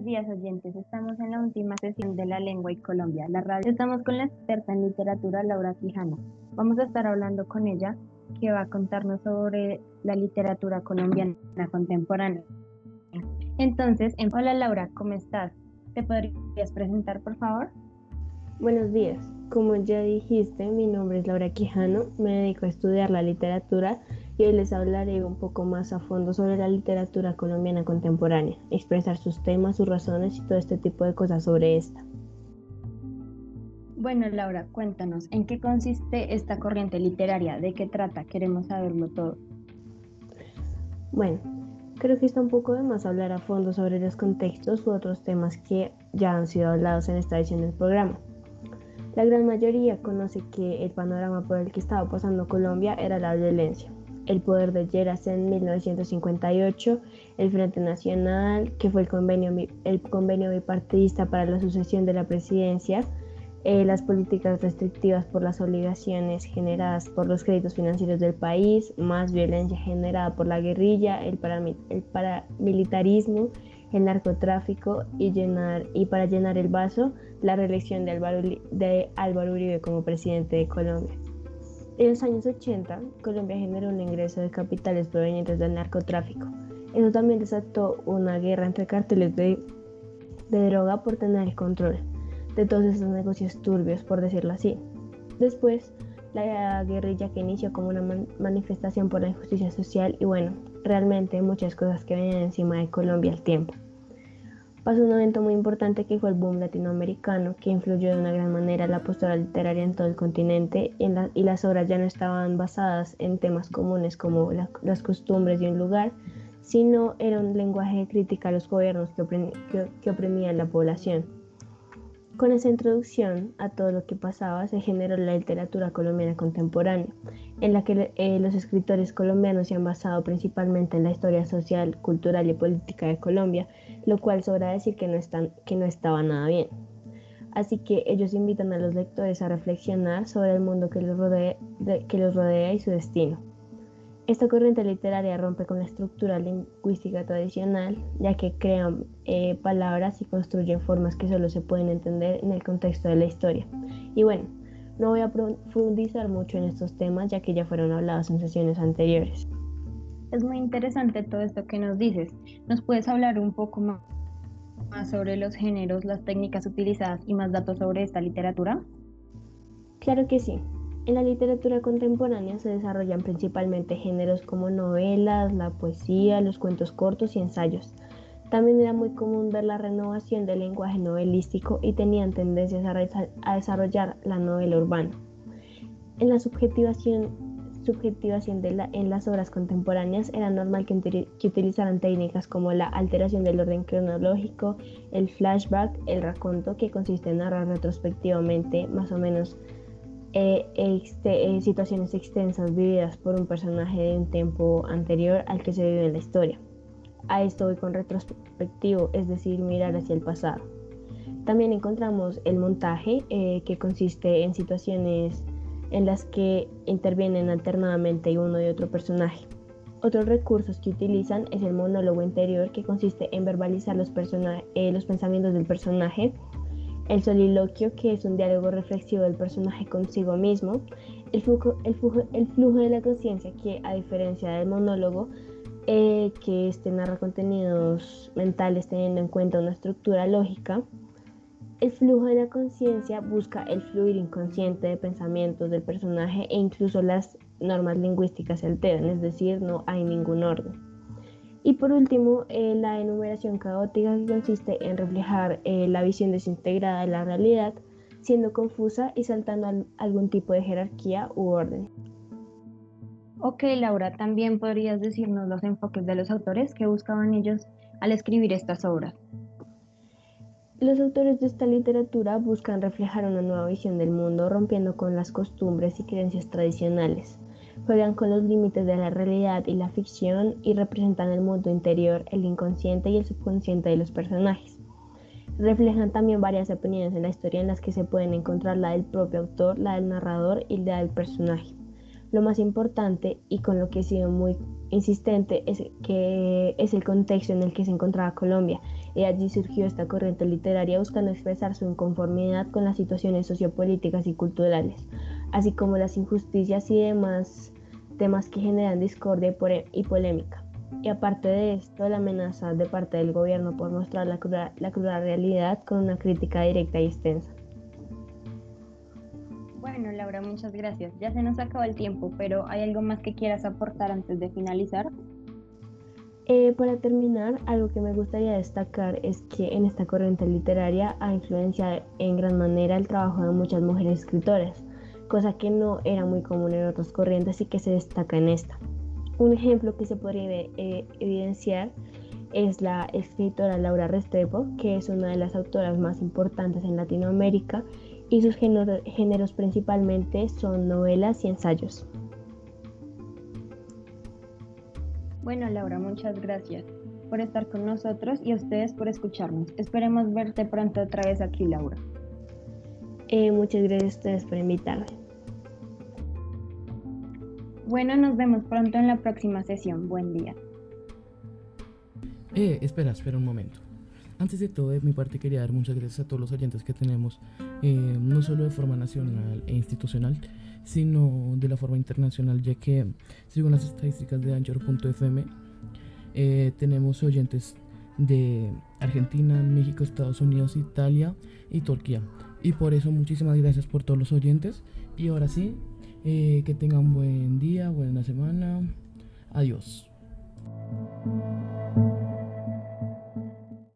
buenos días oyentes. Estamos en la última sesión de La Lengua y Colombia, la radio. Estamos con la experta en literatura Laura Quijano. Vamos a estar hablando con ella que va a contarnos sobre la literatura colombiana contemporánea. Entonces, em, hola Laura, ¿cómo estás? ¿Te podrías presentar, por favor? Buenos días. Como ya dijiste, mi nombre es Laura Quijano, me dedico a estudiar la literatura y hoy les hablaré un poco más a fondo sobre la literatura colombiana contemporánea, expresar sus temas, sus razones y todo este tipo de cosas sobre esta. Bueno, Laura, cuéntanos, ¿en qué consiste esta corriente literaria? ¿De qué trata? Queremos saberlo todo. Bueno, creo que está un poco de más hablar a fondo sobre los contextos u otros temas que ya han sido hablados en esta edición del programa. La gran mayoría conoce que el panorama por el que estaba pasando Colombia era la violencia, el poder de Lleras en 1958, el Frente Nacional, que fue el convenio, el convenio bipartidista para la sucesión de la presidencia, eh, las políticas restrictivas por las obligaciones generadas por los créditos financieros del país, más violencia generada por la guerrilla, el, el paramilitarismo, el narcotráfico y, llenar, y para llenar el vaso, la reelección de Álvaro, de Álvaro Uribe como presidente de Colombia. En los años 80, Colombia generó un ingreso de capitales provenientes del narcotráfico. Eso también desató una guerra entre cárteles de, droga por tener el control de todos esos negocios turbios, por decirlo así. Después, la guerrilla que inició como una manifestación por la injusticia social y bueno, realmente muchas cosas que venían encima de Colombia al tiempo pasó un evento muy importante que fue el boom latinoamericano, que influyó de una gran manera la postura literaria en todo el continente y, las obras ya no estaban basadas en temas comunes como las costumbres de un lugar, sino era un lenguaje de crítica a los gobiernos que, oprimían la población. Con esa introducción a todo lo que pasaba se generó la literatura colombiana contemporánea, en la que eh, los escritores colombianos se han basado principalmente en la historia social, cultural y política de Colombia, lo cual sobra decir que no, están, que no estaba nada bien. Así que ellos invitan a los lectores a reflexionar sobre el mundo que los rodea, que los rodea y su destino. Esta corriente literaria rompe con la estructura lingüística tradicional, ya que crean eh, palabras y construyen formas que solo se pueden entender en el contexto de la historia. Y bueno, no voy a profundizar mucho en estos temas, ya que ya fueron hablados en sesiones anteriores. Es muy interesante todo esto que nos dices. ¿Nos puedes hablar un poco más sobre los géneros, las técnicas utilizadas y más datos sobre esta literatura? Claro que sí. En la literatura contemporánea se desarrollan principalmente géneros como novelas, la poesía, los cuentos cortos y ensayos. También era muy común ver la renovación del lenguaje novelístico y tenían tendencias a, desarrollar la novela urbana. En la subjetivación de la, en las obras contemporáneas, era normal que, utilizaran técnicas como la alteración del orden cronológico, el flashback, el raconto, que consiste en narrar retrospectivamente más o menos eh, eh, situaciones extensas vividas por un personaje de un tiempo anterior al que se vive en la historia. A esto voy con retrospectivo, es decir, mirar hacia el pasado. También encontramos el montaje, eh, que consiste en situaciones en las que intervienen alternadamente uno y otro personaje. Otros recursos que utilizan es el monólogo interior, que consiste en verbalizar los, eh, los pensamientos del personaje, el soliloquio, que es un diálogo reflexivo del personaje consigo mismo, el flujo, el flujo, el flujo de la conciencia, que a diferencia del monólogo, eh, que este narra contenidos mentales teniendo en cuenta una estructura lógica, el flujo de la conciencia busca el fluir inconsciente de pensamientos del personaje e incluso las normas lingüísticas se alteran, es decir, no hay ningún orden. Y por último, eh, la enumeración caótica que consiste en reflejar eh, la visión desintegrada de la realidad, siendo confusa y saltando algún tipo de jerarquía u orden. Ok, Laura, también podrías decirnos los enfoques de los autores que buscaban ellos al escribir estas obras. Los autores de esta literatura buscan reflejar una nueva visión del mundo, rompiendo con las costumbres y creencias tradicionales. Juegan con los límites de la realidad y la ficción y representan el mundo interior, el inconsciente y el subconsciente de los personajes. Reflejan también varias opiniones en la historia en las que se pueden encontrar la del propio autor, la del narrador y la del personaje. Lo más importante y con lo que he sido muy insistente es que es el contexto en el que se encontraba Colombia y allí surgió esta corriente literaria buscando expresar su inconformidad con las situaciones sociopolíticas y culturales, así como las injusticias y demás temas que generan discordia y polémica. Y aparte de esto, la amenaza de parte del gobierno por mostrar la cruda, la cruda realidad con una crítica directa y extensa. Bueno, Laura, muchas gracias. Ya se nos acaba el tiempo, pero ¿hay algo más que quieras aportar antes de finalizar? Eh, para terminar, algo que me gustaría destacar es que en esta corriente literaria ha influenciado en gran manera el trabajo de muchas mujeres escritoras, cosa que no era muy común en otras corrientes y que se destaca en esta. Un ejemplo que se podría eh, evidenciar es la escritora Laura Restrepo, que es una de las autoras más importantes en Latinoamérica y sus géneros principalmente son novelas y ensayos. Bueno, Laura, muchas gracias por estar con nosotros y a ustedes por escucharnos. Esperemos verte pronto otra vez aquí, Laura. Eh, muchas gracias a ustedes por invitarme. Bueno, nos vemos pronto en la próxima sesión. Buen día. Eh, espera, espera un momento. Antes de todo, de mi parte quería dar muchas gracias a todos los oyentes que tenemos, eh, no solo de forma nacional e institucional, sino de la forma internacional, ya que según las estadísticas de Anchor.fm, eh, tenemos oyentes de Argentina, México, Estados Unidos, Italia y Turquía. Y por eso muchísimas gracias por todos los oyentes. Y ahora sí, eh, que tengan buen día, buena semana. Adiós.